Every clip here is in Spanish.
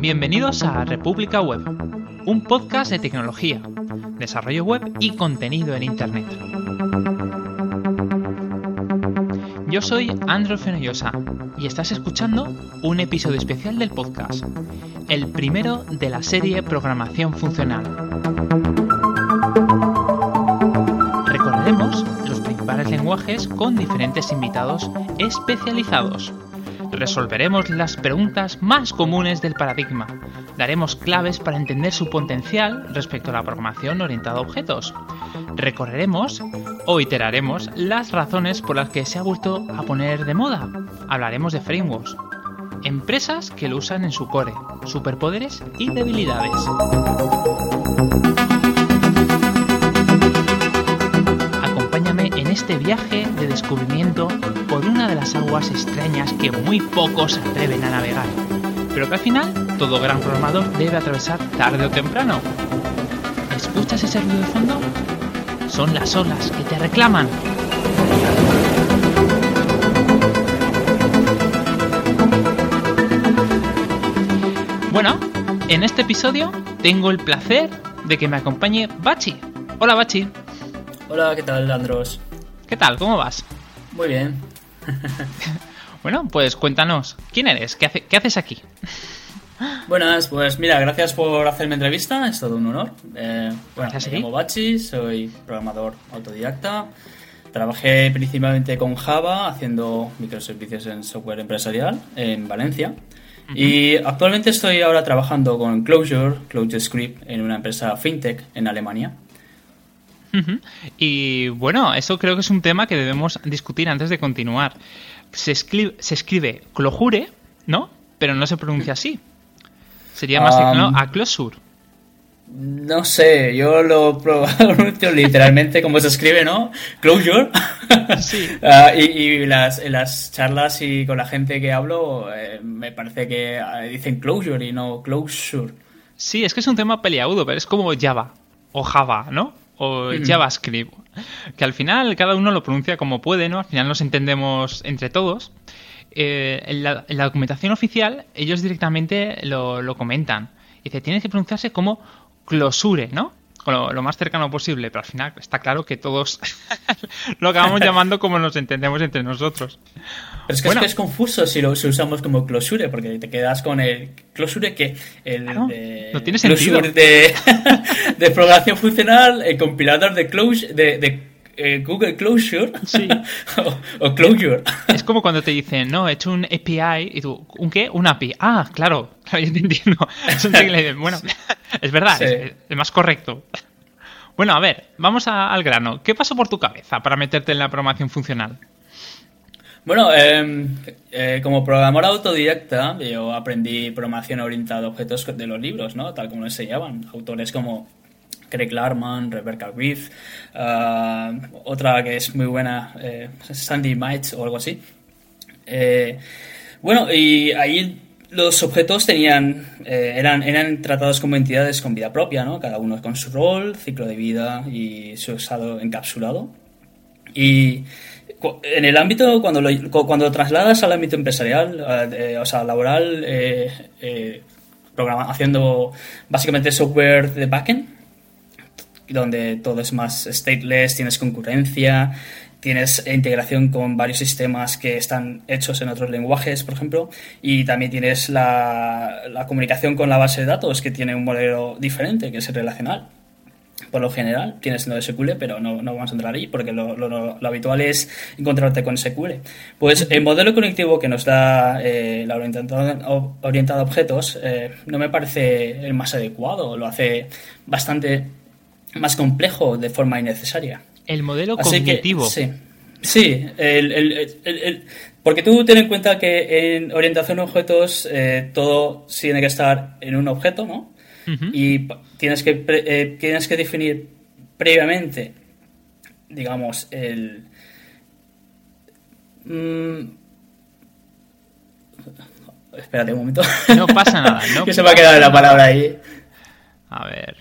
Bienvenidos a República Web, un podcast de tecnología, desarrollo web y contenido en Internet. Yo soy Andrew Fenollosa y estás escuchando un episodio especial del podcast, el primero de la serie Programación Funcional. Recorreremos los principales lenguajes con diferentes invitados especializados. Resolveremos las preguntas más comunes del paradigma. Daremos claves para entender su potencial respecto a la programación orientada a objetos. Recorreremos o iteraremos las razones por las que se ha vuelto a poner de moda. Hablaremos de frameworks, empresas que lo usan en su core, superpoderes y debilidades. Este viaje de descubrimiento por una de las aguas extrañas que muy pocos atreven a navegar, pero que al final todo gran programador debe atravesar tarde o temprano. ¿Escuchas ese ruido de fondo? Son las olas que te reclaman. Bueno, en este episodio tengo el placer de que me acompañe Bachi. Hola Bachi. Hola, ¿qué tal, Andros? ¿Qué tal? ¿Cómo vas? Muy bien. bueno, pues cuéntanos, ¿quién eres? ¿Qué, hace, qué haces aquí? Buenas, pues mira, gracias por hacerme entrevista, es todo un honor. Eh, bueno, me llamo Bachi, soy programador autodidacta. Trabajé principalmente con Java haciendo microservicios en software empresarial en Valencia. Y actualmente estoy ahora trabajando con Clojure, Clojure Script, en una empresa fintech en Alemania. Y bueno, eso creo que es un tema que debemos discutir antes de continuar. Se escribe, se escribe Clojure, ¿no? Pero no se pronuncia así. Sería más um, a Closure. No sé, yo lo pronuncio literalmente como se escribe, ¿no? Closure. Sí. uh, y, y las, en las charlas y con la gente que hablo, eh, me parece que eh, dicen closure y no closure. Sí, es que es un tema peliagudo, pero es como Java o Java, ¿no? O mm. JavaScript. Que al final cada uno lo pronuncia como puede, ¿no? Al final nos entendemos entre todos. Eh, en, la, en, la, documentación oficial, ellos directamente lo, lo comentan. Dice, tiene que pronunciarse como closure, ¿no? Lo, lo, más cercano posible, pero al final está claro que todos lo acabamos llamando como nos entendemos entre nosotros. Pero es que, bueno. es, que es, confuso si lo si usamos como closure, porque te quedas con el closure que el claro, de, no tiene sentido. De, de, programación funcional, el compilador de closure, de, de eh, Google Closure sí. o, o, Closure. Es como cuando te dicen, no, he hecho un API y tú, ¿un qué? Un API. Ah, claro, claro yo te entiendo. Es un bueno, es verdad, sí. es, es, más correcto. Bueno, a ver, vamos a, al grano. ¿Qué pasó por tu cabeza para meterte en la programación funcional? Bueno, eh, eh, como programador autodidacta, yo aprendí programación orientada a objetos de los libros, ¿no? Tal como lo enseñaban. Autores como Craig Larman, Rebecca Reeve, uh, otra que es muy buena, eh, Sandy Mites o algo así. Eh, bueno, y ahí los objetos tenían, eh, eran, eran tratados como entidades con vida propia, ¿no? Cada uno con su rol, ciclo de vida y su estado encapsulado. Y en el ámbito, cuando lo, cuando lo trasladas al ámbito empresarial, eh, o sea, laboral, eh, programa, haciendo básicamente software de backend, donde todo es más stateless, tienes concurrencia, tienes integración con varios sistemas que están hechos en otros lenguajes, por ejemplo, y también tienes la, la comunicación con la base de datos, que tiene un modelo diferente, que es el relacional. Por lo general, tienes NoSQL, pero no, no vamos a entrar ahí porque lo, lo, lo, habitual es encontrarte con SQL. Pues el modelo conectivo que nos da eh, la orientado, orientada a objetos eh, no me parece el más adecuado, lo hace bastante más complejo de forma innecesaria. El modelo Así cognitivo. Que, sí, sí el, el, el, porque tú ten en cuenta que en orientación a objetos eh, todo tiene que estar en un objeto, ¿no? Uh -huh. Y tienes que, eh, tienes que definir previamente, digamos, el... Mmm, espérate un momento. No pasa nada. No que se me ha quedado la palabra ahí. A ver.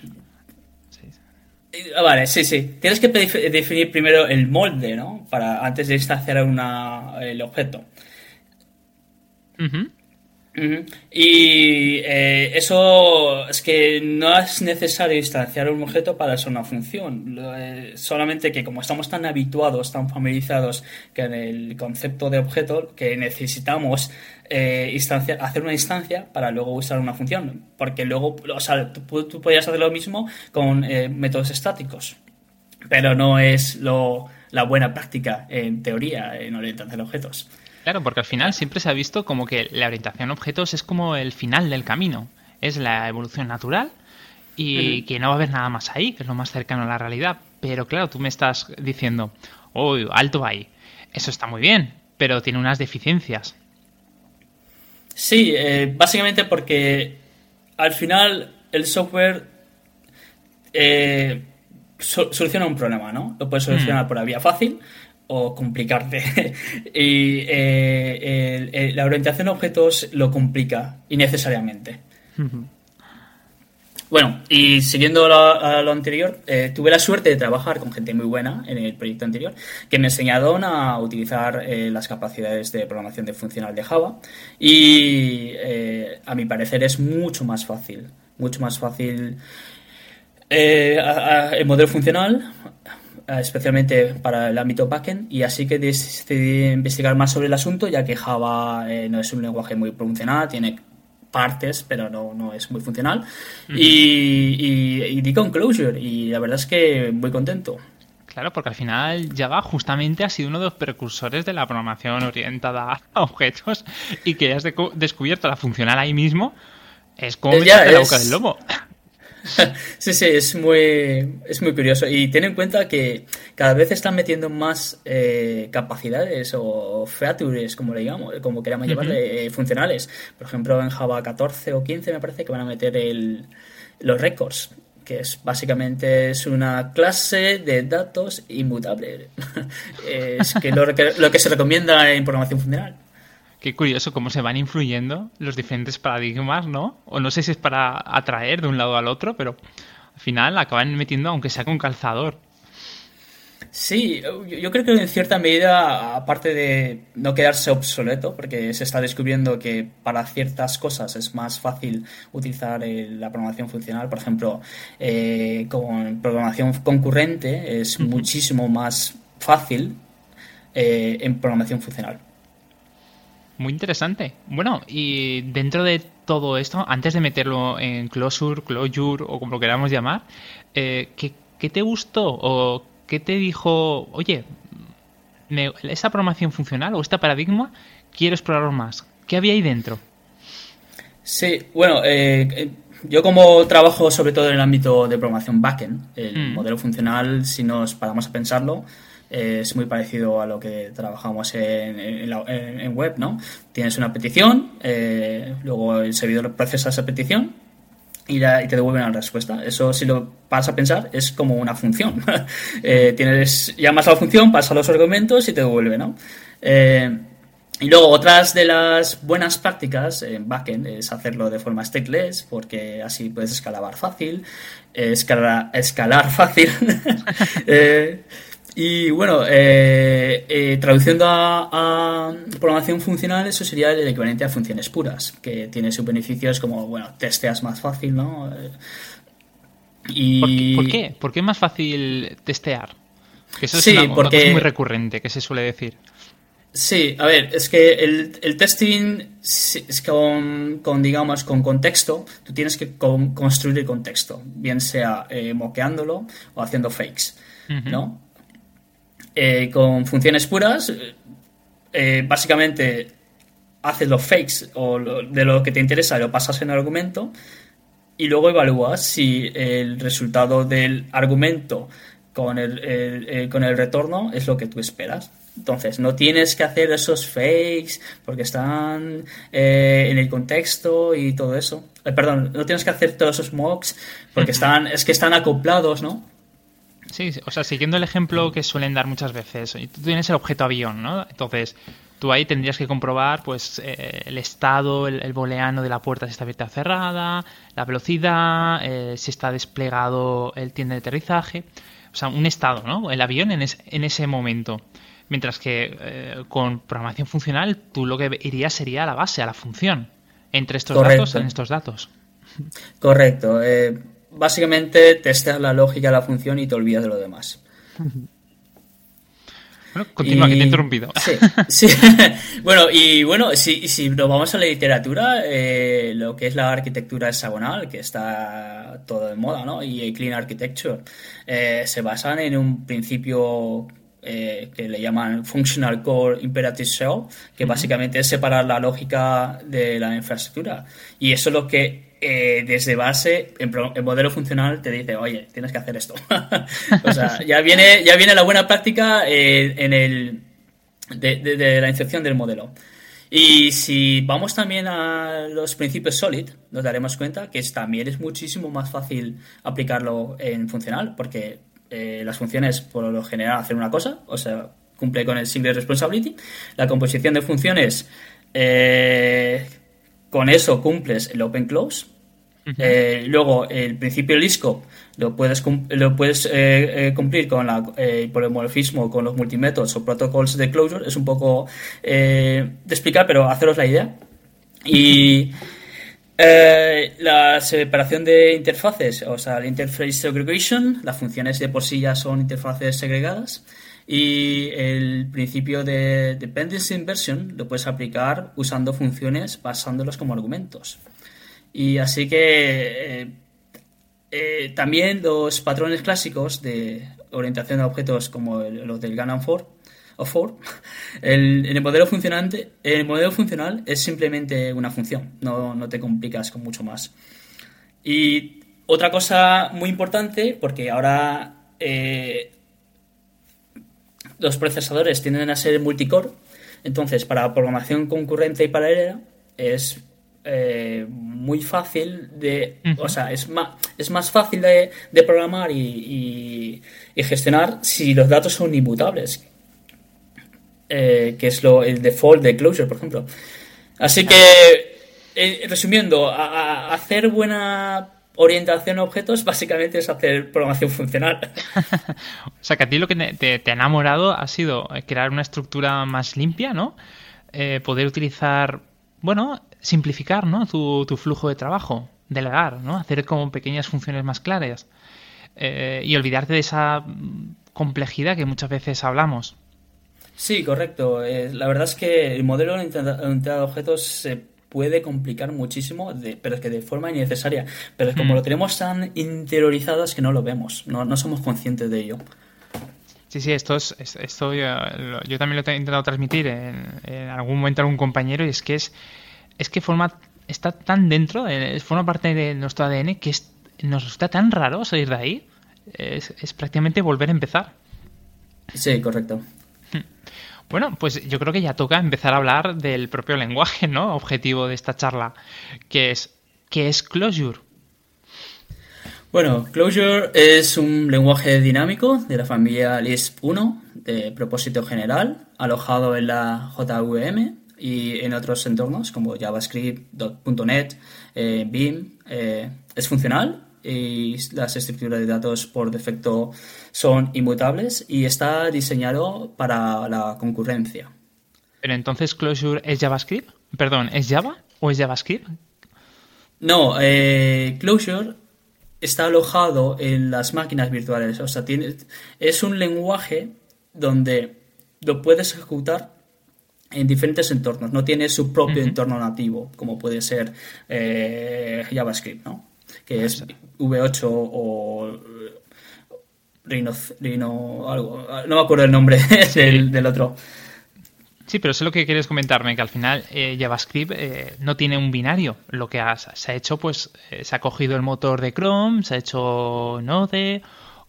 Ah, vale, sí, sí. Tienes que definir primero el molde, ¿no? Para antes de instanciar una, el objeto. Uh. Y eh, eso es que no es necesario instanciar un objeto para hacer una función. Eh, solamente que como estamos tan habituados, tan familiarizados con el concepto de objeto, que necesitamos eh, hacer una instancia para luego usar una función. Porque luego, o sea, tú, tú podrías hacer lo mismo con métodos estáticos. Pero no es lo, la buena práctica en teoría en orientación de objetos. Claro, porque al final siempre se ha visto como que la orientación a objetos es como el final del camino, es la evolución natural y que no va a haber nada más ahí, que es lo más cercano a la realidad. Pero claro, tú me estás diciendo, oh, alto ahí, eso está muy bien, pero tiene unas deficiencias. Sí, eh, básicamente porque al final el software eh, soluciona un problema, ¿no? Lo puedes solucionar mm. por la vía fácil o complicarte. y eh, la orientación a objetos lo complica innecesariamente. Bueno, y siguiendo lo, anterior, eh, tuve la suerte de trabajar con gente muy buena en el proyecto anterior que me enseñaron a utilizar eh, las capacidades de programación de funcional de Java y a mi parecer es mucho más fácil, mucho más fácil el modelo funcional especialmente para el ámbito backend, y así que decidí investigar más sobre el asunto, ya que Java eh, no es un lenguaje muy funcional, tiene partes, pero no, no es muy funcional. y, y, di con Closure, y la verdad es que muy contento. Claro, porque al final Java justamente ha sido uno de los precursores de la programación orientada a objetos y que has descubierto la funcional ahí mismo. Es como eh, la boca del lobo. sí, sí, es muy, es muy curioso. Y ten en cuenta que cada vez están metiendo más eh, capacidades o features, como le digamos, como queramos llamarle, eh, funcionales. Por ejemplo, en Java 14 o 15 me parece que van a meter el, los records que es básicamente es una clase de datos inmutable. es que lo, lo que se recomienda en programación funcional. Qué curioso cómo se van influyendo los diferentes paradigmas, ¿no? O no sé si es para atraer de un lado al otro, pero al final acaban metiendo, aunque sea con calzador. Sí, yo creo que en cierta medida, aparte de no quedarse obsoleto, porque se está descubriendo que para ciertas cosas es más fácil utilizar la programación funcional, por ejemplo, eh, con programación concurrente es muchísimo más fácil eh, en programación funcional. Muy interesante. Bueno, y dentro de todo esto, antes de meterlo en Closure, Closure o como lo queramos llamar, eh, ¿qué, te gustó o qué te dijo, oye, esa programación funcional o este paradigma, quiero explorar más? ¿Qué había ahí dentro? Sí, bueno, eh, eh, yo como trabajo sobre todo en el ámbito de programación backend, el mm. modelo funcional, si nos paramos a pensarlo, es muy parecido a lo que trabajamos en, web, ¿no? Tienes una petición, eh, luego el servidor procesa esa petición y, te devuelve una respuesta. Eso, si lo vas a pensar, es como una función. eh, tienes, llamas a la función, pasa los argumentos y te devuelve, ¿no? Eh, y luego, otras de las buenas prácticas en backend es hacerlo de forma stateless, porque así puedes escalar fácil, escalar, fácil. y bueno, eh, eh, traduciendo a, programación funcional, eso sería el equivalente a funciones puras, que tiene sus beneficios como, bueno, testeas más fácil, ¿no? Y... ¿Por, qué? ¿Por qué es más fácil testear? Que eso es una, cosa muy recurrente que se suele decir. Sí, a ver, es que el, testing es con, con, digamos, con contexto, tú tienes que construir el contexto, bien sea eh, moqueándolo o haciendo fakes, ¿no? Eh, con funciones puras, eh, básicamente haces los fakes o de lo que te interesa lo pasas en el argumento y luego evalúas si el resultado del argumento con el, con el retorno es lo que tú esperas. Entonces, no tienes que hacer esos fakes porque están eh, en el contexto y todo eso. perdón, no tienes que hacer todos esos mocks porque están, es que están acoplados, ¿no? Sí, o sea, siguiendo el ejemplo que suelen dar muchas veces, tú tienes el objeto avión, ¿no? Entonces, tú ahí tendrías que comprobar pues eh, el estado, el, boleano de la puerta si está abierta o cerrada, la velocidad, eh, si está desplegado el tiende de aterrizaje, o sea, un estado, ¿no? El avión en, en ese momento. Mientras que eh, con programación funcional tú lo que irías sería a la base, a la función. entre estos datos en estos datos. Correcto. Eh, básicamente testeas la lógica de la función y te olvidas de lo demás. Bueno, continúa, que te he interrumpido. Sí, bueno, y bueno, si, si nos vamos a la literatura, eh, lo que es la arquitectura hexagonal, que está todo de moda, ¿no? Y Clean Architecture, eh, se basan en un principio eh, que le llaman Functional Core Imperative Shell, que básicamente es separar la lógica de la infraestructura. Y eso es lo que eh, desde base, en, modelo funcional, te dice, oye, tienes que hacer esto. o sea, ya viene, ya viene la buena práctica eh, en el, de, la inserción del modelo. Y si vamos también a los principios SOLID, nos daremos cuenta que también es muchísimo más fácil aplicarlo en funcional, porque eh, las funciones por lo general hacen una cosa, o sea, cumple con el single responsibility. La composición de funciones con eso cumples el open close. Eh, luego, el principio del ISCOP lo puedes, lo puedes eh, eh, cumplir con la polimorfismo, con los multimétodos o protocols de closure. Es un poco de explicar, pero haceros la idea. Y la separación de interfaces, o sea, el interface segregation, las funciones de por sí ya son interfaces segregadas. Y el principio de dependency inversion lo puedes aplicar usando funciones basándolas como argumentos. Y así que eh, eh, también los patrones clásicos de orientación de objetos como los del Gannon 4 o 4, el, el, modelo funcionante, el modelo funcional es simplemente una función, no, no te complicas con mucho más. Y otra cosa muy importante, porque ahora eh, los procesadores tienden a ser multicore. Entonces, para programación concurrente y paralela es eh, muy fácil de. O sea, es más, es más fácil de, programar y, gestionar si los datos son inmutables. Eh, que es lo, el default de Closure, por ejemplo. Así que, eh, resumiendo, hacer buena orientación a objetos básicamente es hacer programación funcional. o sea, que a ti lo que te, ha enamorado ha sido crear una estructura más limpia, ¿no? Eh, poder utilizar, bueno, simplificar, ¿no? Tu, flujo de trabajo, delegar, ¿no? Hacer como pequeñas funciones más claras eh, y olvidarte de esa complejidad que muchas veces hablamos. Sí, correcto. Eh, la verdad es que el modelo orientado a objetos se puede complicar muchísimo, pero es que de forma innecesaria. Pero es como mm. lo tenemos tan interiorizado es que no lo vemos, no, no somos conscientes de ello. Sí, sí, esto es, esto yo, también lo he intentado transmitir en, algún momento a algún compañero y es que es, es que forma, está tan dentro, eh, forma parte de nuestro ADN que nos está tan raro salir de ahí. Es, es prácticamente volver a empezar. Sí, correcto. Bueno, pues yo creo que ya toca empezar a hablar del propio lenguaje, ¿no? Objetivo de esta charla, que es ¿qué es Clojure? Bueno, Clojure es un lenguaje dinámico de la familia Lisp 1 de propósito general, alojado en la JVM y en otros entornos como JavaScript, .NET, eh, Beam. Eh, es funcional y las estructuras de datos por defecto son inmutables y está diseñado para la concurrencia. Pero entonces Clojure es JavaScript? Perdón, ¿es Java o es JavaScript? No, eh, Clojure está alojado en las máquinas virtuales. O sea, tiene, es un lenguaje donde lo puedes ejecutar en diferentes entornos. No tiene su propio entorno nativo, como puede ser eh, JavaScript, ¿no? Que es V8 o Rhino, algo. No me acuerdo el nombre del, otro. Sí, pero sé lo que quieres comentarme, que al final eh, JavaScript eh, no tiene un binario. Lo que se ha hecho, pues, eh, se ha cogido el motor de Chrome, se ha hecho Node,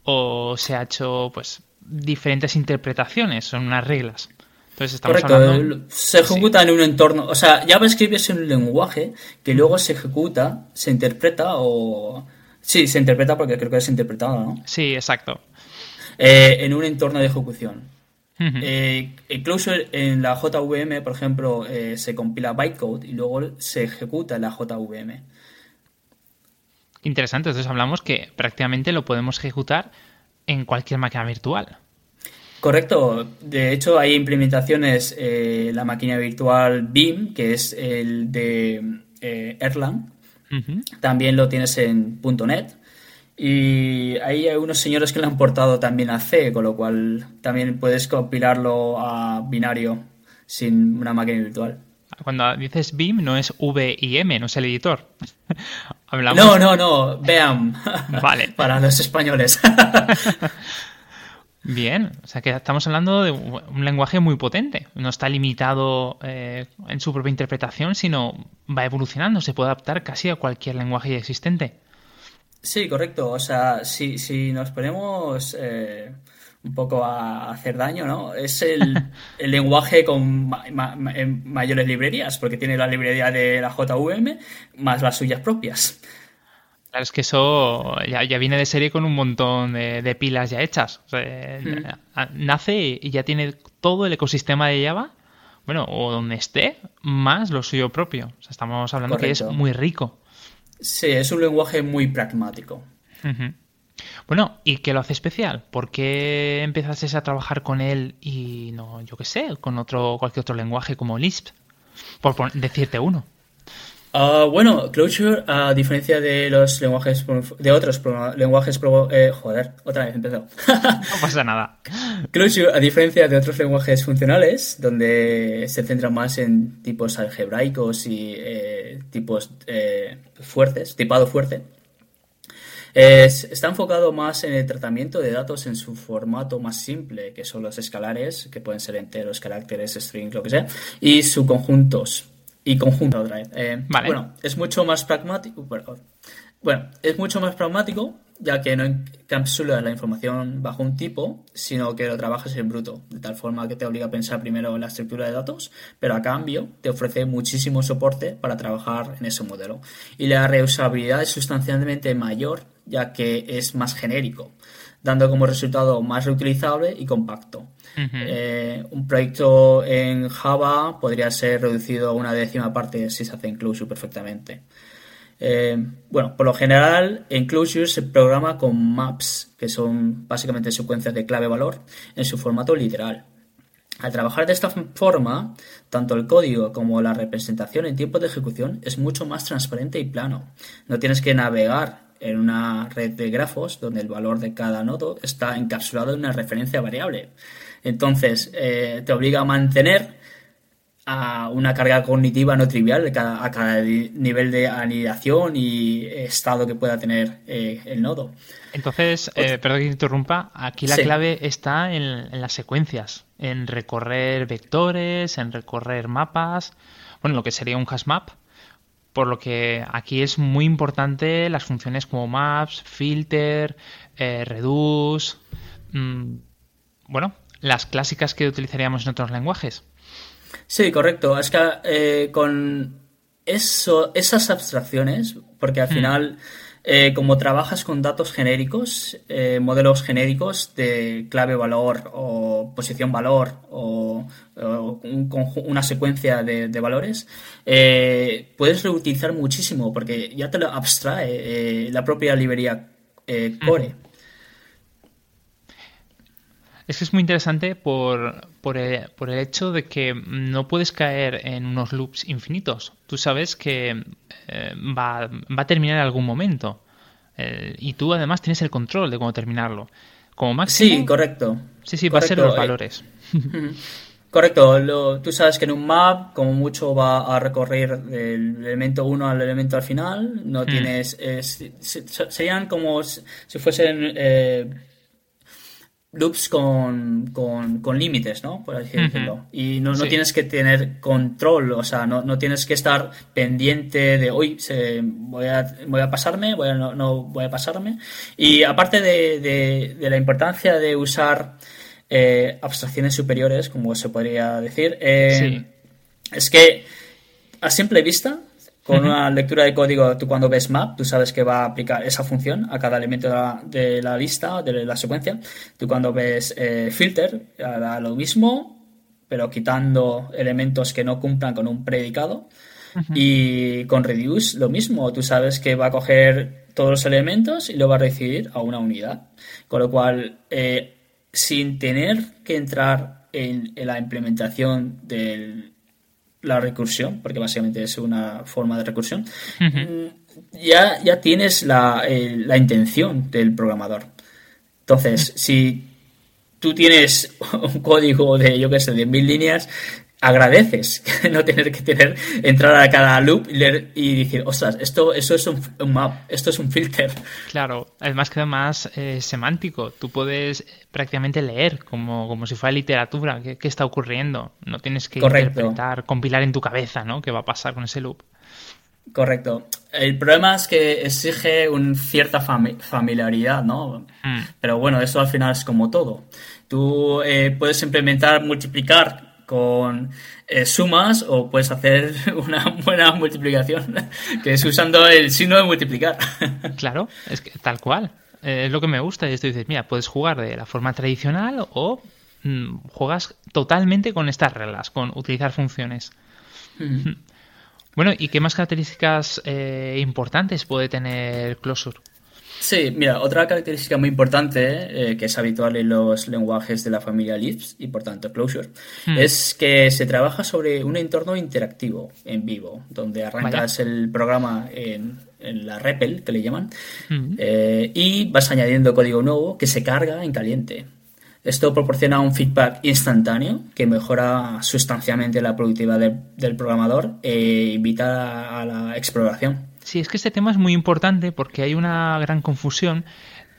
o se ha hecho, pues, diferentes interpretaciones, son unas reglas. Entonces estamos Correcto, se ejecuta en un entorno, o sea, JavaScript es un lenguaje que luego se ejecuta, se interpreta o... Sí, se interpreta porque creo que es interpretado, ¿no? Sí, exacto. Eh, en un entorno de ejecución. Eh, incluso en la JVM, por ejemplo, eh, se compila bytecode y luego se ejecuta en la JVM. Interesante, entonces hablamos que prácticamente lo podemos ejecutar en cualquier máquina virtual. Correcto, de hecho hay implementaciones, la máquina virtual BIM, que es el de También lo tienes en .NET. Y ahí hay unos señores que lo han portado también a C, con lo cual también puedes compilarlo a binario sin una máquina virtual. Cuando dices BIM no es V y M, no es el editor. No, no, no, vean. Vale. Para los españoles. Bien, o sea que estamos hablando de un lenguaje muy potente. No está limitado eh, en su propia interpretación, sino va evolucionando, se puede adaptar casi a cualquier lenguaje existente. Sí, correcto. O sea, si, si nos ponemos eh, un poco a hacer daño, ¿no? Es el, lenguaje con mayores librerías, porque tiene la librería de la JVM más las suyas propias. Claro, es que eso ya, viene de serie con un montón de, pilas ya hechas. Nace y ya tiene todo el ecosistema de Java, bueno, o donde esté, más lo suyo propio. O sea, estamos hablando que es muy rico. Sí, es un lenguaje muy pragmático. Bueno, ¿y qué lo hace especial? ¿Por qué empezaste a trabajar con él y no, yo qué sé, con otro, cualquier otro lenguaje como Lisp? Por decirte uno. Ah, bueno, Clojure, a diferencia de los lenguajes, de otros lenguajes, eh, joder, otra vez empezó. no pasa nada. Clojure, a diferencia de otros lenguajes funcionales, donde se centra más en tipos algebraicos y eh, tipos eh, fuertes, tipado fuerte, está enfocado más en el tratamiento de datos en su formato más simple, que son los escalares, que pueden ser enteros, caracteres, strings, lo que sea, y subconjuntos y conjunto otra vez. Eh, bueno, es mucho más pragmático. Bueno, es mucho más pragmático, ya que no encapsula la información bajo un tipo, sino que lo trabajas en bruto, de tal forma que te obliga a pensar primero en la estructura de datos, pero a cambio te ofrece muchísimo soporte para trabajar en ese modelo. Y la reusabilidad es sustancialmente mayor, ya que es más genérico, dando como resultado más reutilizable y compacto. Eh, un proyecto en Java podría ser reducido a una décima parte si se hace incluso perfectamente. Eh, bueno, por lo general, Enclosure se programa con maps, que son básicamente secuencias de clave-valor, en su formato literal. Al trabajar de esta forma, tanto el código como la representación en tiempo de ejecución es mucho más transparente y plano. No tienes que navegar en una red de grafos donde el valor de cada nodo está encapsulado en una referencia variable. Entonces, eh, te obliga a mantener a una carga cognitiva no trivial a cada nivel de anidación y estado que pueda tener eh, el nodo. Entonces, eh, perdón que interrumpa, aquí la clave está en, las secuencias, en recorrer vectores, en recorrer mapas, bueno, lo que sería un hash map, por lo que aquí es muy importante las funciones como maps, filter, reduce, mm, bueno, las clásicas que utilizaríamos en otros lenguajes. Sí, correcto. Es que eh, con eso, esas abstracciones, porque al hmm. final, eh, como trabajas con datos genéricos, eh, modelos genéricos de clave valor o posición valor o, una secuencia de, valores, puedes reutilizar muchísimo porque ya te lo abstrae la propia librería Core. Es que es muy interesante por, por, el, hecho de que no puedes caer en unos loops infinitos. Tú sabes que eh, va, va, a terminar en algún momento. Eh, y tú además tienes el control de cómo terminarlo. Como máximo. Sí, correcto. Sí, sí, va a ser los eh, valores. Correcto, tú sabes que en un map como mucho va a recorrer del elemento 1 al elemento al final, no hmm. tienes, serían como si fuesen loops con, con, límites, ¿no? Por así decirlo. Y no, no tienes que tener control, o sea, no, no tienes que estar pendiente de, hoy voy, a, voy a pasarme, voy a, no, voy a pasarme. Y aparte de, de, la importancia de usar eh, abstracciones superiores, como se podría decir, eh, es que a simple vista con una lectura de código, tú cuando ves map, tú sabes que va a aplicar esa función a cada elemento de la, de la lista, de la secuencia. Tú cuando ves eh, filter, hará lo mismo, pero quitando elementos que no cumplan con un predicado. Y con reduce, lo mismo. Tú sabes que va a coger todos los elementos y lo va a recibir a una unidad. Con lo cual, eh, sin tener que entrar en la implementación del la recursión, porque básicamente es una forma de recursión, mm, ya, ya tienes la, la, intención del programador. Entonces, si tú tienes un código de, yo qué sé, de mil líneas, agradeces no tener que tener entrar a cada loop y, leer, y decir, ostras, esto, eso es un, map, esto es un filter. Claro, además que además eh, semántico, tú puedes prácticamente leer como, como si fuera literatura, qué, está ocurriendo, no tienes que interpretar, compilar en tu cabeza, ¿no? ¿Qué va a pasar con ese loop? Correcto. El problema es que exige una cierta familiaridad, ¿no? Hmm. Pero bueno, eso al final es como todo. Tú eh, puedes implementar, multiplicar con eh, sumas o puedes hacer una buena multiplicación, que es usando el signo de multiplicar. Claro, es que tal cual. Eh, es lo que me gusta. Y esto dices, mira, puedes jugar de la forma tradicional o mm, juegas totalmente con estas reglas, con utilizar funciones. Bueno, ¿y qué más características eh, importantes puede tener Closure? Sí, mira, otra característica muy importante eh, que es habitual en los lenguajes de la familia Lisp y por tanto Closure hmm. es que se trabaja sobre un entorno interactivo en vivo, donde arrancas el programa en, la REPL, que le llaman, hmm. eh, y vas añadiendo código nuevo que se carga en caliente. Esto proporciona un feedback instantáneo que mejora sustancialmente la productividad del programador e invita a la exploración. Sí, es que este tema es muy importante porque hay una gran confusión.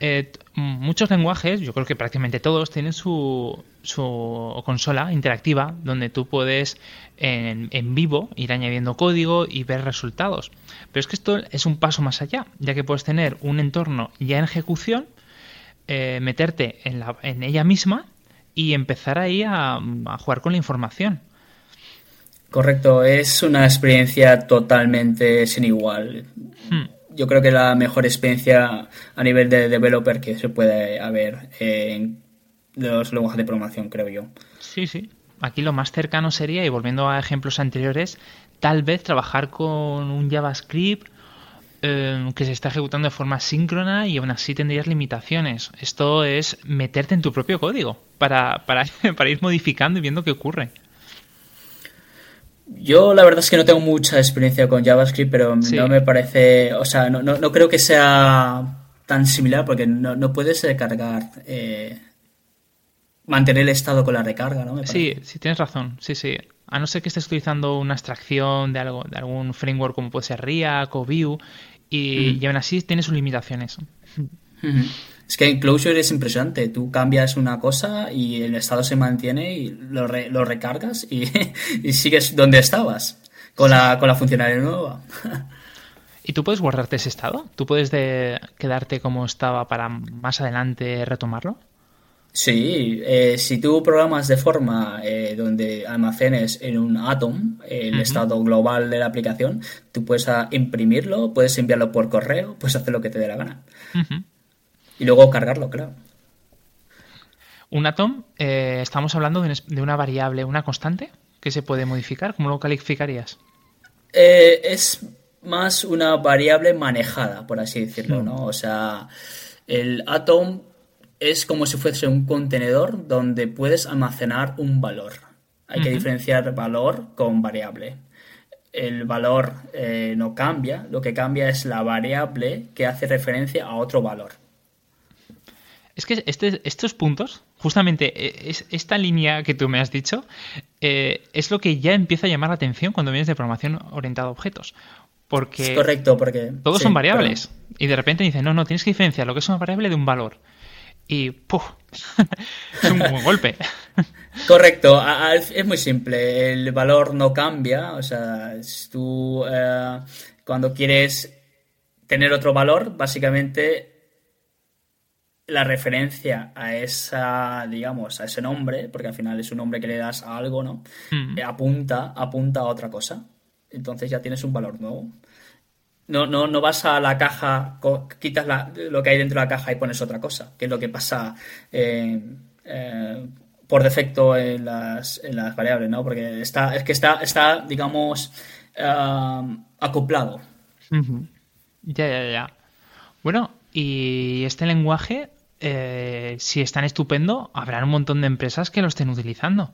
Eh, muchos lenguajes, yo creo que prácticamente todos, tienen su, su consola interactiva donde tú puedes en, vivo ir añadiendo código y ver resultados. Pero es que esto es un paso más allá, ya que puedes tener un entorno ya en ejecución, eh, meterte en, la, en ella misma y empezar ahí a jugar con la información. Correcto, es una experiencia totalmente sin igual. Hmm. Yo creo que la mejor experiencia a nivel de developer que se puede haber en los lenguajes de programación, creo yo. Sí, sí. Aquí lo más cercano sería, y volviendo a ejemplos anteriores, tal vez trabajar con un JavaScript eh, que se está ejecutando de forma síncrona y aún así tendrías limitaciones. Esto es meterte en tu propio código para, para, para ir modificando y viendo qué ocurre. Yo la verdad es que no tengo mucha experiencia con JavaScript, pero no me parece, o sea, no, no, creo que sea tan similar porque no, no puedes cargar, eh, mantener el estado con la recarga, ¿no? sí, sí, tienes razón, sí, sí. A no ser que estés utilizando una extracción de algo, de algún framework como puede ser React o Vue, y, aún así tiene sus limitaciones. Es que en Closure es impresionante. Tú cambias una cosa y el estado se mantiene y lo, lo recargas y, sigues donde estabas con la, con la funcionalidad nueva. ¿Y tú puedes guardarte ese estado? ¿Tú puedes quedarte como estaba para más adelante retomarlo? Sí, eh, si tú programas de forma eh, donde almacenes en un Atom el estado global de la aplicación, tú puedes imprimirlo, puedes enviarlo por correo, puedes hacer lo que te dé la gana y luego cargarlo, claro. Un atom, eh, estamos hablando de una variable, una constante que se puede modificar. ¿Cómo lo calificarías? Eh, es más una variable manejada, por así decirlo, ¿no? O sea, el atom es como si fuese un contenedor donde puedes almacenar un valor. Hay que diferenciar valor con variable. El valor eh, no cambia, lo que cambia es la variable que hace referencia a otro valor. Es que este, estos puntos, justamente e, es, esta línea que tú me has dicho, eh, es lo que ya empieza a llamar la atención cuando vienes de programación orientada a objetos. Porque es correcto, porque todos son variables. Y de repente dicen, no, no, tienes que diferenciar lo que es una variable de un valor. Y ¡puf! es un buen golpe. Correcto, es muy simple. El valor no cambia. O sea, tú eh, cuando quieres tener otro valor, básicamente la referencia a esa, digamos, a ese nombre, porque al final es un nombre que le das a algo, ¿no? Mm. Eh, apunta, apunta a otra cosa. Entonces ya tienes un valor nuevo. No, no, no vas a la caja, quitas lo que hay dentro de la caja y pones otra cosa, que es lo que pasa eh, eh, por defecto en las, en las, variables, ¿no? Porque está, es que está, está digamos, acoplado. Ya, ya, ya. Bueno, y este lenguaje, eh, si es tan estupendo, habrá un montón de empresas que lo estén utilizando.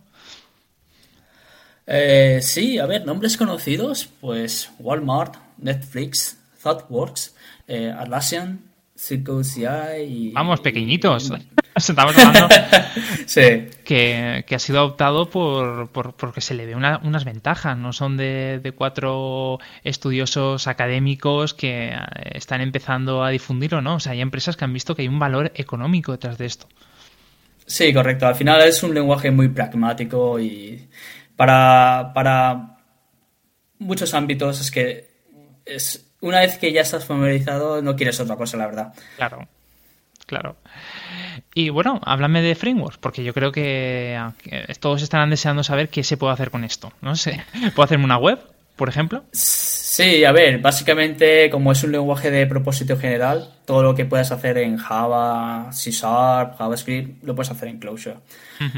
Eh, sí, a ver, nombres conocidos, pues Walmart, Netflix, ThoughtWorks, eh, Atlassian, CircleCI y... Vamos, pequeñitos. Estamos hablando sí. que, ha sido adoptado por, porque se le ve unas ventajas. No son de, de, cuatro estudiosos académicos que eh, están empezando a difundirlo, ¿no? O sea, hay empresas que han visto que hay un valor económico detrás de esto. Sí, correcto. Al final es un lenguaje muy pragmático y para, para muchos ámbitos es que es, una vez que ya estás familiarizado no quieres otra cosa, la verdad. Claro, claro. Y bueno, háblame de frameworks, porque yo creo que todos estarán deseando saber qué se puede hacer con esto. No sé, ¿puedo hacerme una web, por ejemplo? Sí, a ver, básicamente como es un lenguaje de propósito general, todo lo que puedes hacer en Java, C Sharp, JavaScript, lo puedes hacer en Closure.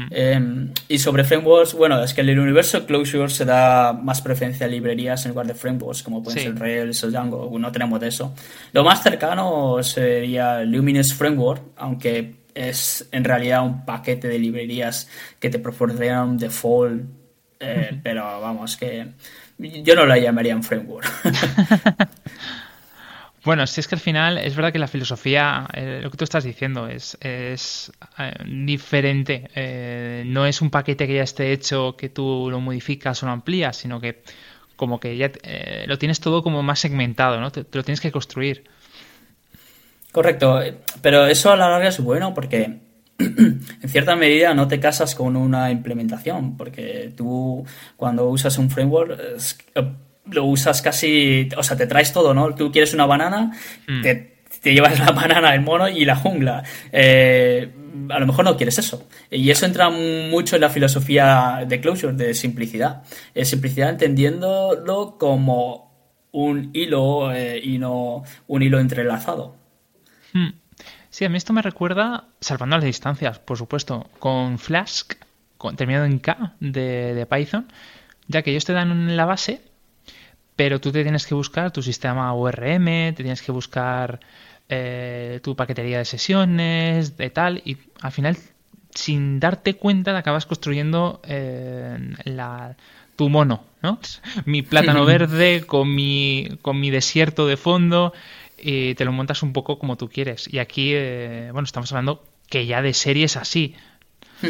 Em, y sobre frameworks, bueno, es que en el universo Closure se da más preferencia a librerías en lugar de frameworks, como pueden ser Rails o Django, no tenemos de eso. Lo más cercano sería Luminous Framework, aunque es en realidad un paquete de librerías que te proporcionan un default, eh, pero vamos, que yo no la llamaría un framework. Bueno, si es que al final es verdad que la filosofía, eh, lo que tú estás diciendo, es, es eh, diferente. Eh, no es un paquete que ya esté hecho, que tú lo modificas o lo amplías, sino que como que ya lo tienes todo como más segmentado, ¿no? te, lo tienes que construir. Correcto, pero eso a la larga es bueno porque en cierta medida no te casas con una implementación, porque tú cuando usas un framework eh, lo usas casi, o sea, te traes todo, ¿no? Tú quieres una banana, mm. te, llevas la banana, el mono y la jungla. Eh, a lo mejor no quieres eso. Y eso entra mucho en la filosofía de Closure, de simplicidad. simplicidad entendiéndolo como un hilo eh, y no un hilo entrelazado. Hmm. Sí, a mí esto me recuerda, salvando las distancias, por supuesto, con Flask, con, terminado en K de, Python, ya que ellos te dan la base, pero tú te tienes que buscar tu sistema ORM, te tienes que buscar eh, tu paquetería de sesiones, de tal, y al final, sin darte cuenta, acabas construyendo eh, la, tu mono, ¿no? Mi plátano verde con mi, con mi desierto de fondo y te lo montas un poco como tú quieres. Y aquí, eh, bueno, estamos hablando que ya de series así.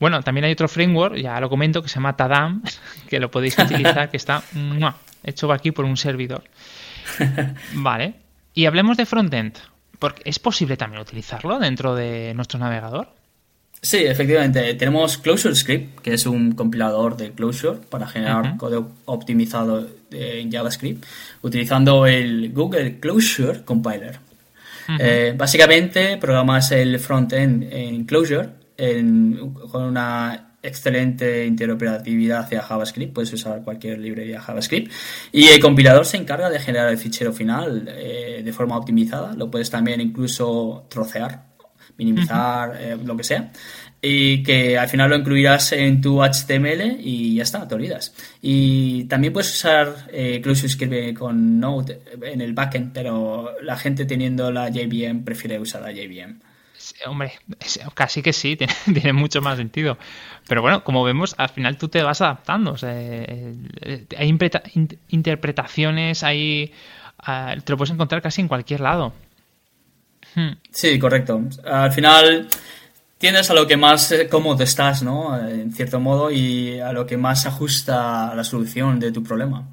bueno, también hay otro framework, ya lo comento, que se llama Tadam, que lo podéis utilizar, que está hecho aquí por un servidor. Vale. Y hablemos de frontend. Porque ¿Es posible también utilizarlo dentro de nuestro navegador? Sí, efectivamente. Tenemos Closure Script, que es un compilador de Closure para generar código optimizado en JavaScript, utilizando el Google Closure Compiler. Eh, básicamente, programas el frontend en Closure con una excelente interoperatividad hacia JavaScript, puedes usar cualquier librería JavaScript y el compilador se encarga de generar el fichero final eh, de forma optimizada, lo puedes también incluso trocear minimizar, eh, lo que sea. Y que al final lo incluirás en tu HTML y ya está, te olvidas. Y también puedes usar eh, Closure Script con Node en el backend, pero la gente teniendo la JVM prefiere usar la JVM. Hombre, casi que sí, tiene, mucho más sentido. Pero bueno, como vemos, al final tú te vas adaptando. Eh, hay interpretaciones, hay, ah, te lo puedes encontrar casi en cualquier lado. Sí, correcto. Al final tienes a lo que más eh, cómodo estás, ¿no? En cierto modo, y a lo que más ajusta a la solución de tu problema.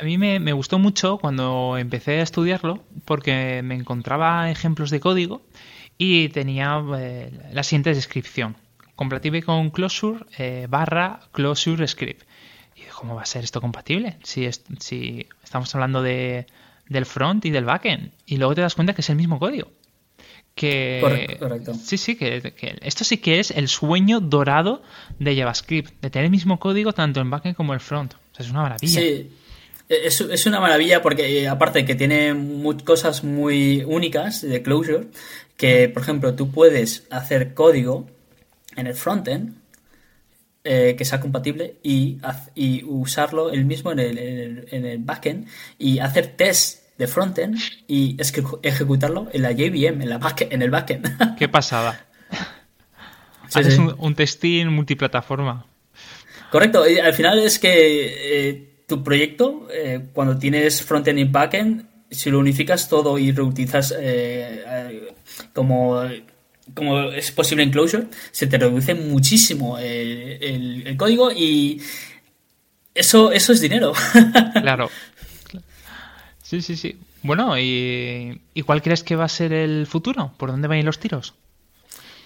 A mí me, gustó mucho cuando empecé a estudiarlo porque me encontraba ejemplos de código y tenía eh, la siguiente descripción. Compatible con Closure eh, barra Closure Script. Y ¿cómo va a ser esto compatible? Si estamos hablando de, del front y del backend. Y luego te das cuenta que es el mismo código. Que, correcto, Sí, sí, que, esto sí que es el sueño dorado de JavaScript, de tener el mismo código tanto en backend como en front. O sea, es una maravilla. Sí, es, es una maravilla porque eh, aparte que tiene cosas muy únicas de Closure, que por ejemplo tú puedes hacer código en el frontend eh, que sea compatible y, y, usarlo el mismo en el, en el, backend y hacer test de frontend y ejecutarlo en la JVM, en, la back, en el backend. Qué pasada. Haces Un, testing multiplataforma. Correcto. Y al final es que eh, tu proyecto, eh, cuando tienes frontend y backend, si lo unificas todo y reutilizas eh, como, como es posible en Clojure, se te reduce muchísimo el, código y eso, eso es dinero. claro. Sí, sí, sí. Bueno, ¿y, ¿y cuál crees que va a ser el futuro? ¿Por dónde van a ir los tiros?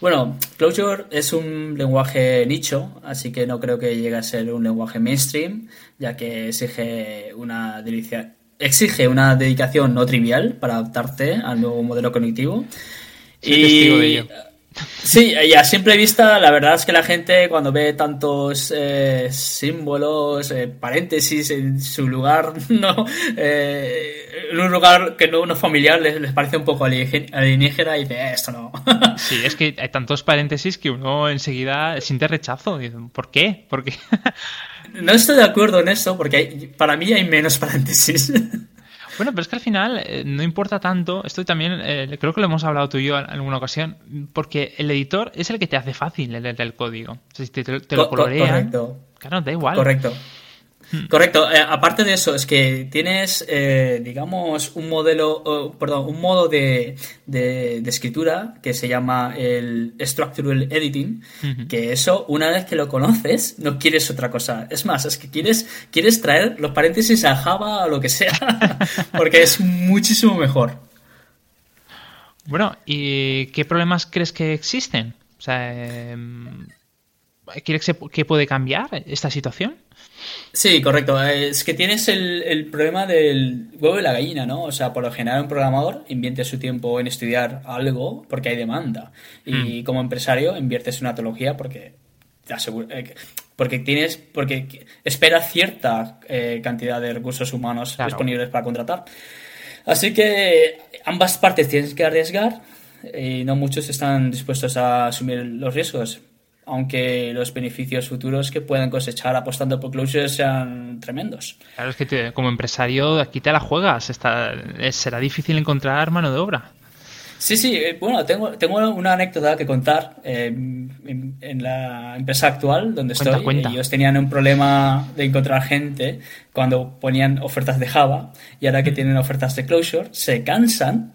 Bueno, Clojure es un lenguaje nicho, así que no creo que llegue a ser un lenguaje mainstream, ya que exige una exige una dedicación no trivial para adaptarte al nuevo modelo cognitivo. Y Sí, y a simple vista, la verdad es que la gente cuando ve tantos eh, símbolos, eh, paréntesis en su lugar, no, eh, en un lugar que no, es familiar, les, parece un poco alienígena y dice, esto no. Sí, es que hay tantos paréntesis que uno enseguida siente rechazo. ¿Por qué? ¿Por qué? No estoy de acuerdo en eso, porque para mí hay menos paréntesis. Bueno, pero es que al final eh, no importa tanto, esto también eh, creo que lo hemos hablado tú y yo en alguna ocasión, porque el editor es el que te hace fácil el, el código. O sea, si te, te lo colorean, claro, da igual. Correcto. Hmm. Correcto. Eh, aparte de eso, es que tienes, eh, digamos, un modelo, perdón, un modo de, de, escritura que se llama el Structural Editing, que eso, una vez que lo conoces, no quieres otra cosa. Es más, es que quieres, quieres traer los paréntesis a Java o lo que sea, porque es muchísimo mejor. Bueno, ¿y qué problemas crees que existen? O sea, em, ¿crees que puede cambiar esta situación? Sí, correcto. Es que tienes el, problema del huevo y la gallina, ¿no? O sea, por lo general un programador invierte su tiempo en estudiar algo porque hay demanda. Y hmm. como empresario inviertes en una teología porque te asegura, eh, porque tienes porque espera cierta eh, cantidad de recursos humanos disponibles para contratar. Así que ambas partes tienes que arriesgar y no muchos están dispuestos a asumir los riesgos aunque los beneficios futuros que puedan cosechar apostando por Clojure sean tremendos. Claro, es que como empresario aquí te la juegas, Está, será difícil encontrar mano de obra. Sí, sí, eh, bueno, tengo, tengo una anécdota que contar. Eh, en, la empresa actual donde estoy, ellos tenían un problema de encontrar gente cuando ponían ofertas de Java y ahora que mm. tienen ofertas de Clojure, se cansan,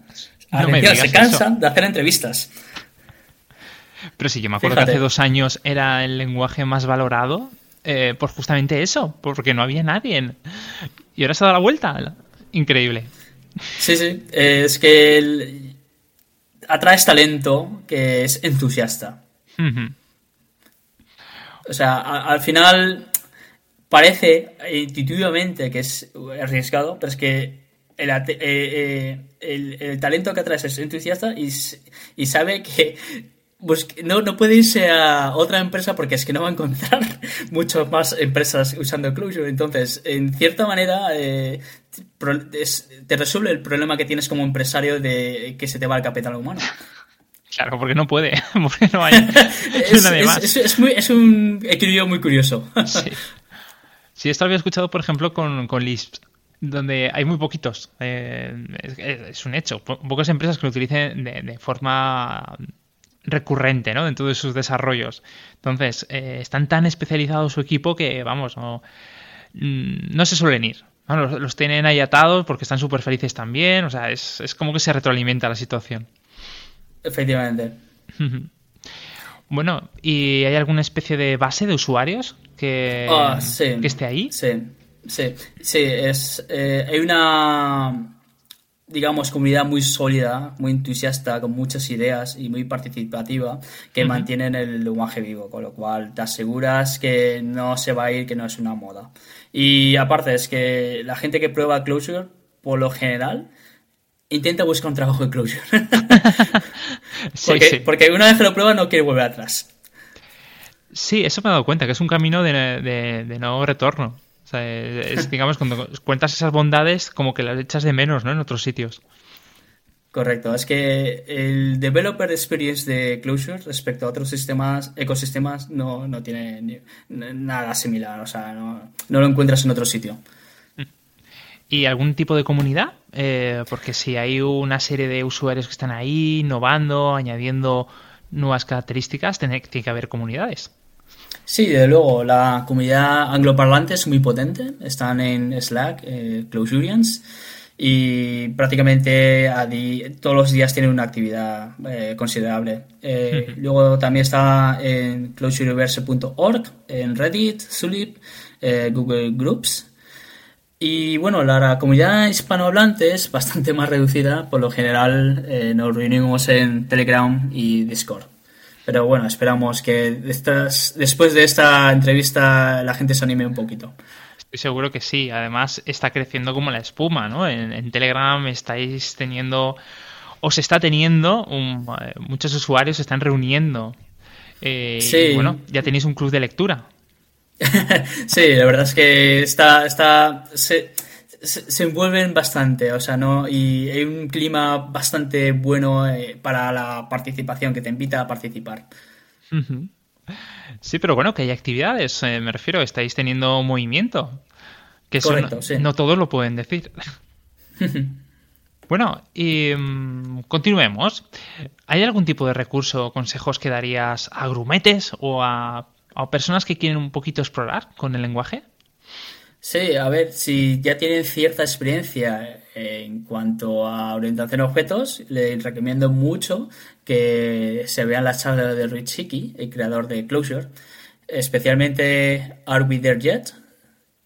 se cansan de hacer entrevistas. Pero sí, yo me acuerdo que hace dos años era el lenguaje más valorado eh, por justamente eso, porque no había nadie. Y ahora se ha dado la vuelta. Increíble. Sí, sí. Es que atraes talento que es entusiasta. O sea, al final parece intuitivamente que es arriesgado, pero es que el, eh, eh, talento que atraes es entusiasta y, y, sabe que pues no, no puede irse a otra empresa porque es que no va a encontrar muchas más empresas usando Clojure. Entonces, en cierta manera, eh, te resuelve el problema que tienes como empresario de que se te va el capital humano. Claro, porque no puede, porque no hay, es, un equilibrio muy curioso. sí. esto lo había escuchado, por ejemplo, con, con Lisp, donde hay muy poquitos. Eh, es, un hecho. Pocas empresas que lo utilicen de forma recurrente ¿no? dentro de sus desarrollos. Entonces, eh, están tan especializados su equipo que, vamos, no, mm, no se suelen ir. Los, tienen ahí atados porque están súper felices también. O sea, es, es, como que se retroalimenta la situación. Efectivamente. bueno, ¿y hay alguna especie de base de usuarios que, ah, que esté ahí? Sí, sí, sí. Es, eh, hay una digamos, comunidad muy sólida, muy entusiasta, con muchas ideas y muy participativa, que mantienen el lenguaje vivo, con lo cual te aseguras que no se va a ir, que no es una moda. Y aparte es que la gente que prueba Closure, por lo general, intenta buscar un trabajo de Closure. porque, porque una vez que lo prueba no quiere volver atrás. Sí, eso me he dado cuenta, que es un camino de, de no retorno es, digamos, cuando cuentas esas bondades, como que las echas de menos, ¿no? En otros sitios. Correcto, es que el developer experience de Clojure respecto a otros sistemas, ecosistemas, no, no tiene nada similar, o sea, no, lo encuentras en otro sitio. ¿Y algún tipo de comunidad? Eh, porque si hay una serie de usuarios que están ahí innovando, añadiendo nuevas características, tiene, que haber comunidades. Sí, desde luego, la comunidad angloparlante es muy potente. Están en Slack, eh, Closurians, y prácticamente todos los días tienen una actividad eh, considerable. Eh, luego también está en closureverse.org, en Reddit, Zulip, eh, Google Groups. Y bueno, la, comunidad hispanohablante es bastante más reducida. Por lo general nos reunimos en Telegram y Discord. Pero bueno, esperamos que después de esta entrevista la gente se anime un poquito seguro que sí. Además, está creciendo como la espuma, ¿no? En, Telegram estáis teniendo, o se está teniendo, eh, muchos usuarios se están reuniendo. Eh, sí. bueno, ya tenéis un club de lectura. sí, la verdad es que está, está, se, se, envuelven bastante, o sea, ¿no? Y hay un clima bastante bueno eh, para la participación, que te invita a participar. Sí, pero bueno, que hay actividades, eh, me refiero, estáis teniendo movimiento. Que Correcto, no todos lo pueden decir. bueno, y mm, continuemos. ¿Hay algún tipo de recurso o consejos que darías a grumetes o a, a personas que quieren un poquito explorar con el lenguaje? Sí, a ver, si ya tienen cierta experiencia en cuanto a orientación a objetos, les recomiendo mucho que se vean las charlas de Rich Hickey, el creador de Closure, especialmente Are We There Yet,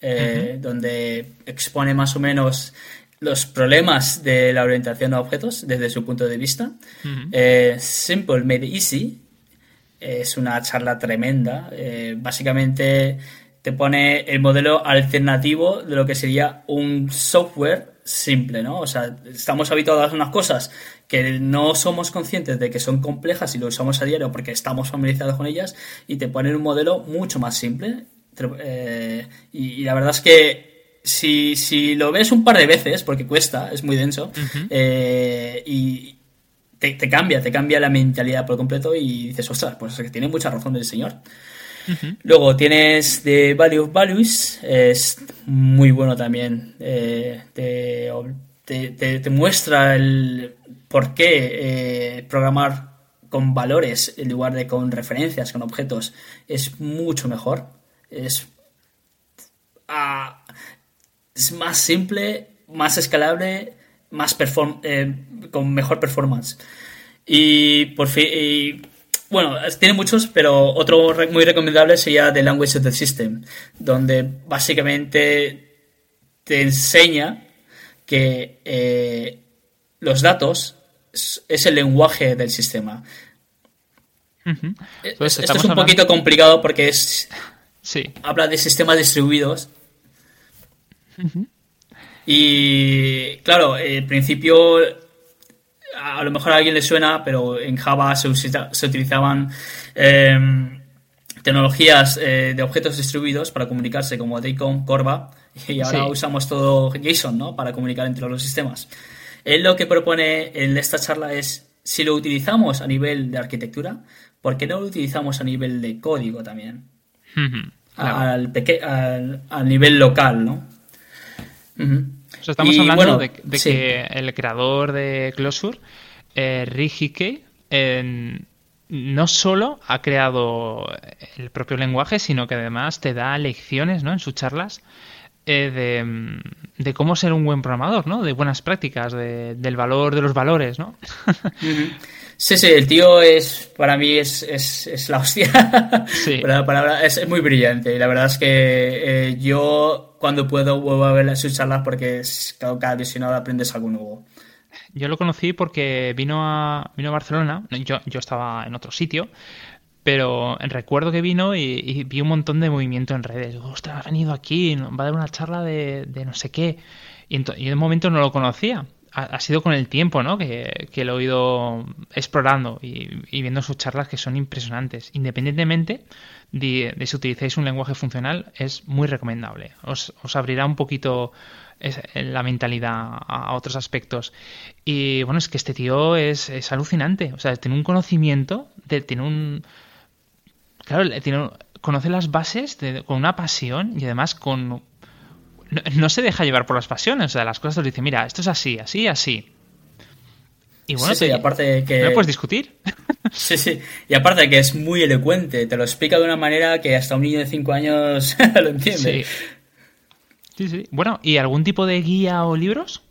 eh, donde expone más o menos los problemas de la orientación a objetos desde su punto de vista. Eh, Simple Made Easy es una charla tremenda. Eh, básicamente te pone el modelo alternativo de lo que sería un software simple, ¿no? O sea, estamos habituados a unas cosas que no somos conscientes de que son complejas y lo usamos a diario porque estamos familiarizados con ellas y te ponen un modelo mucho más simple. Eh, y, la verdad es que si, si, lo ves un par de veces, porque cuesta, es muy denso, eh, y te, te, cambia, te cambia la mentalidad por completo y dices, ostras, pues es que tiene mucha razón el señor. Luego tienes The Value of Values, es muy bueno también. Eh, te, muestra el por qué eh, programar con valores en lugar de con referencias, con objetos, es mucho mejor. Es, ah, es más simple, más escalable, más eh, con mejor performance. Y por fin bueno, tiene muchos, pero otro muy recomendable sería The Language of the System, donde básicamente te enseña que eh, los datos es el lenguaje del sistema. Esto es un poquito complicado porque es sí. habla de sistemas distribuidos. Y claro, el principio a lo mejor a alguien le suena, pero en Java se, se utilizaban em, tecnologías eh, de objetos distribuidos para comunicarse como DACOM, Corva, y ahora usamos todo JSON ¿no? para comunicar entre los sistemas. Él lo que propone en esta charla es, si lo utilizamos a nivel de arquitectura, ¿por qué no lo utilizamos a nivel de código también? al, al, nivel local, ¿no? Estamos hablando de, que el creador de Closure, eh, Rick no solo ha creado el propio lenguaje, sino que además te da lecciones ¿no? en sus charlas eh, de, cómo ser un buen programador, ¿no? de buenas prácticas, del valor de los valores. ¿no? Sí, sí, el tío es, para mí es, es, la hostia. Sí. es, muy brillante. Y la verdad es que eh, yo cuando puedo vuelvo a ver sus charlas porque es, cada visionado aprendes algo nuevo. Yo lo conocí porque vino a, vino a Barcelona, yo, yo estaba en otro sitio, pero recuerdo que vino y, vi un montón de movimiento en redes. Ostras, ha venido aquí, va a dar una charla de, no sé qué. Y, y un momento no lo conocía ha, sido con el tiempo, ¿no? Que, lo he ido explorando y, viendo sus charlas que son impresionantes. Independientemente de, si utilizáis un lenguaje funcional, es muy recomendable. Os, abrirá un poquito la mentalidad a, otros aspectos. Y bueno, es que este tío es, alucinante. O sea, tiene un conocimiento, tiene un... Claro, tiene, conoce las bases con una pasión y además con, no, se deja llevar por las pasiones. O sea, las cosas te dicen, mira, esto es así, así, así. Y bueno, sí, sí, aparte de que... ¿No puedes discutir? sí, sí. Y aparte de que es muy elocuente, te lo explica de una manera que hasta un niño de 5 años lo entiende. Sí. sí, sí. Bueno, ¿y algún tipo de guía o libros?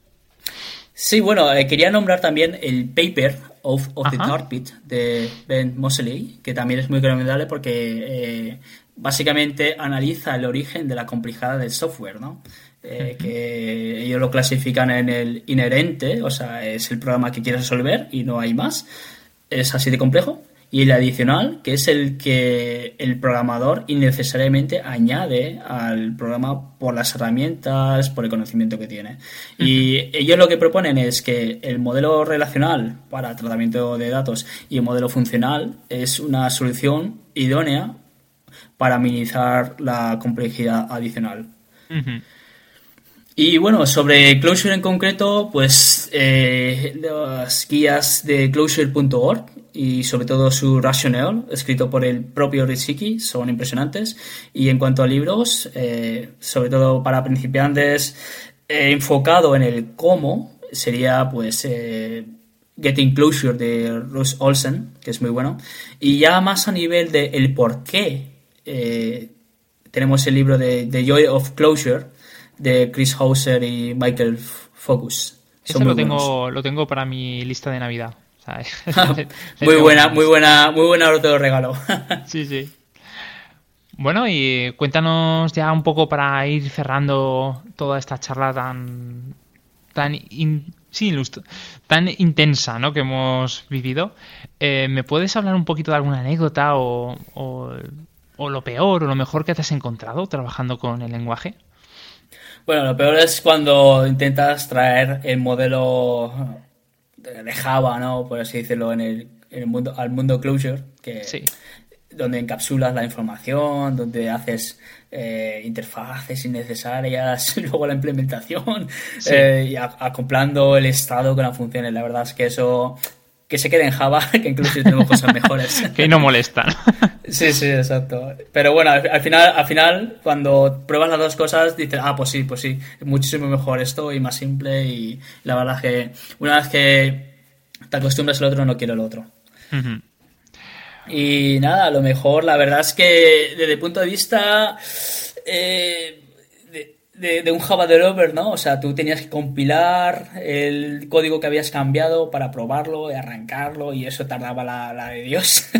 Sí, bueno, eh, quería nombrar también el paper of, of the Carpet de Ben Mosley, que también es muy recomendable porque eh, básicamente analiza el origen de la complejidad del software, ¿no? Eh, que ellos lo clasifican en el inherente, o sea, es el programa que quieres resolver y no hay más. Es así de complejo y el adicional, que es el que el programador innecesariamente añade al programa por las herramientas, por el conocimiento que tiene. Y ellos lo que proponen es que el modelo relacional para tratamiento de datos y el modelo funcional es una solución idónea para minimizar la complejidad adicional. Y bueno, sobre Closure en concreto, pues eh, las guías de closure.org y sobre todo su rationale, escrito por el propio Riziki, son impresionantes. Y en cuanto a libros, eh, sobre todo para principiantes, eh, enfocado en el cómo, sería pues Getting Closure de Russ Olsen, que es muy bueno. Y ya más a nivel de el por qué, tenemos el libro de The Joy of Closure, de Chris Hauser y Michael Focus. Eso lo tengo, lo tengo para mi lista de Navidad. muy buena, muy buena, muy buena, ahora te lo regalo. sí, sí. Bueno, y cuéntanos ya un poco para ir cerrando toda esta charla tan tan sí, tan intensa ¿no? que hemos vivido. Eh, ¿Me puedes hablar un poquito de alguna anécdota o, o lo peor o lo mejor que te has encontrado trabajando con el lenguaje? Bueno, lo peor es cuando intentas traer el modelo de Java, ¿no? Por así decirlo, en el, mundo, al mundo closure, que donde encapsulas la información, donde haces eh, interfaces innecesarias, luego la implementación eh, y acoplando el estado con las funciones. La verdad es que eso que se quede en Java, que incluso tenemos cosas mejores. que no molestan. sí, sí, exacto. Pero bueno, al, final, al final, cuando pruebas las dos cosas, dices, ah, pues sí, pues sí, es muchísimo mejor esto y más simple. Y la verdad es que una vez que te acostumbras al otro, no quiero el otro. Y nada, a lo mejor, la verdad es que desde el punto de vista. Eh, de, un Java developer, ¿no? O sea, tú tenías que compilar el código que habías cambiado para probarlo y arrancarlo y eso tardaba la, de Dios.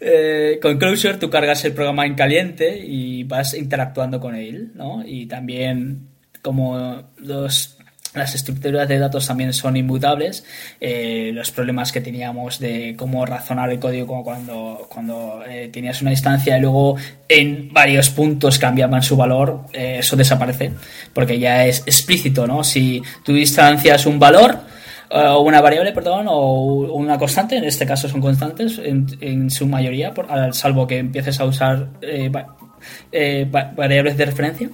Eh, con Closure tú cargas el programa en caliente y vas interactuando con él, ¿no? Y también como los las estructuras de datos también son inmutables. Eh, los problemas que teníamos de cómo razonar el código como cuando, cuando eh, tenías una instancia y luego en varios puntos cambiaban su valor, eh, eso desaparece porque ya es explícito, ¿no? Si tú instancias un valor o una variable, perdón, o una constante, en este caso son constantes en, su mayoría, por, salvo que empieces a usar variables de referencia.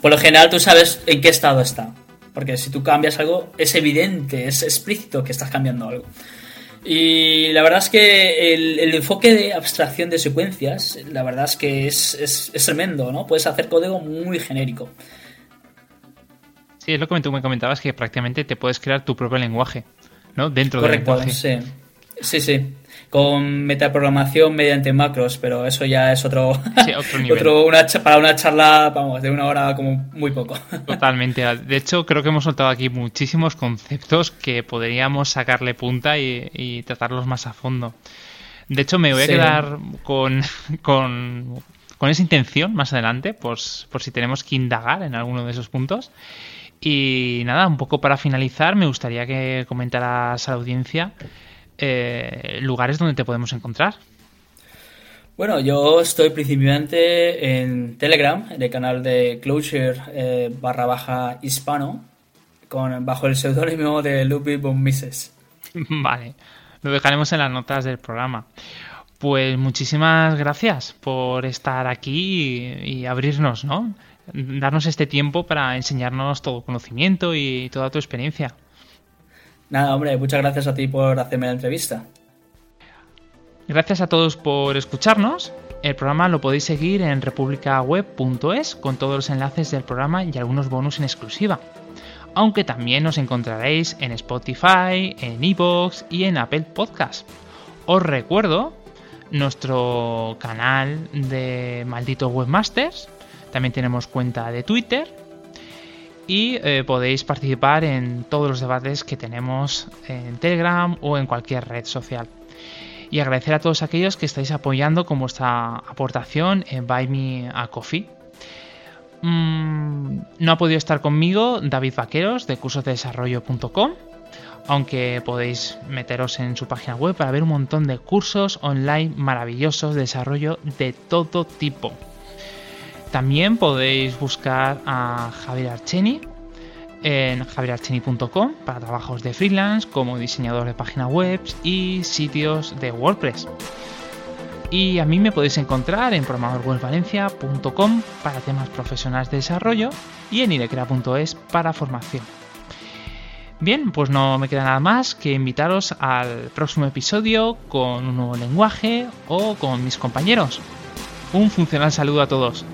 Por lo general tú sabes en qué estado está. Porque si tú cambias algo, es evidente, es explícito que estás cambiando algo. Y la verdad es que el, enfoque de abstracción de secuencias, la verdad es que es, tremendo, ¿no? Puedes hacer código muy genérico. Sí, es lo que tú me comentabas, que prácticamente te puedes crear tu propio lenguaje, ¿no? Dentro del lenguaje. Sí, sí, sí con metaprogramación mediante macros, pero eso ya es otro, otro nivel. para una charla, vamos, de una hora como muy poco. Totalmente. De hecho, creo que hemos soltado aquí muchísimos conceptos que podríamos sacarle punta y, tratarlos más a fondo. De hecho, me voy a quedar con, con, esa intención más adelante, pues, por si tenemos que indagar en alguno de esos puntos. Y nada, un poco para finalizar, me gustaría que comentaras a la audiencia eh, lugares donde te podemos encontrar. Bueno, yo estoy principalmente en Telegram, en el canal de Closure eh, barra baja hispano, con, bajo el seudónimo de Ludwig von Mises. Vale, lo dejaremos en las notas del programa. Pues muchísimas gracias por estar aquí y, y abrirnos, ¿no? Darnos este tiempo para enseñarnos todo conocimiento y toda tu experiencia. Nada, hombre, muchas gracias a ti por hacerme la entrevista. Gracias a todos por escucharnos. El programa lo podéis seguir en republicaweb.es con todos los enlaces del programa y algunos bonus en exclusiva. aunque también nos encontraréis en Spotify, en Evox y en Apple Podcast. Os recuerdo nuestro canal de Malditos Webmasters, también tenemos cuenta de Twitter y eh, podéis participar en todos los debates que tenemos en Telegram o en cualquier red social. Y agradecer a todos aquellos que estáis apoyando con vuestra aportación en Buy Me a Coffee. Mm, no ha podido estar conmigo David Vaqueros de cursosdesarrollo.com, aunque podéis meteros en su página web para ver un montón de cursos online maravillosos de desarrollo de todo tipo. También podéis buscar a Javier Archeni en javierarcheni.com para trabajos de freelance como diseñador de páginas web y sitios de WordPress. Y a mí me podéis encontrar en programadorwebvalencia.com para temas profesionales de desarrollo y en idecrea.es para formación. Bien, pues no me queda nada más que invitaros al próximo episodio con un nuevo lenguaje o con mis compañeros. Un funcional saludo a todos.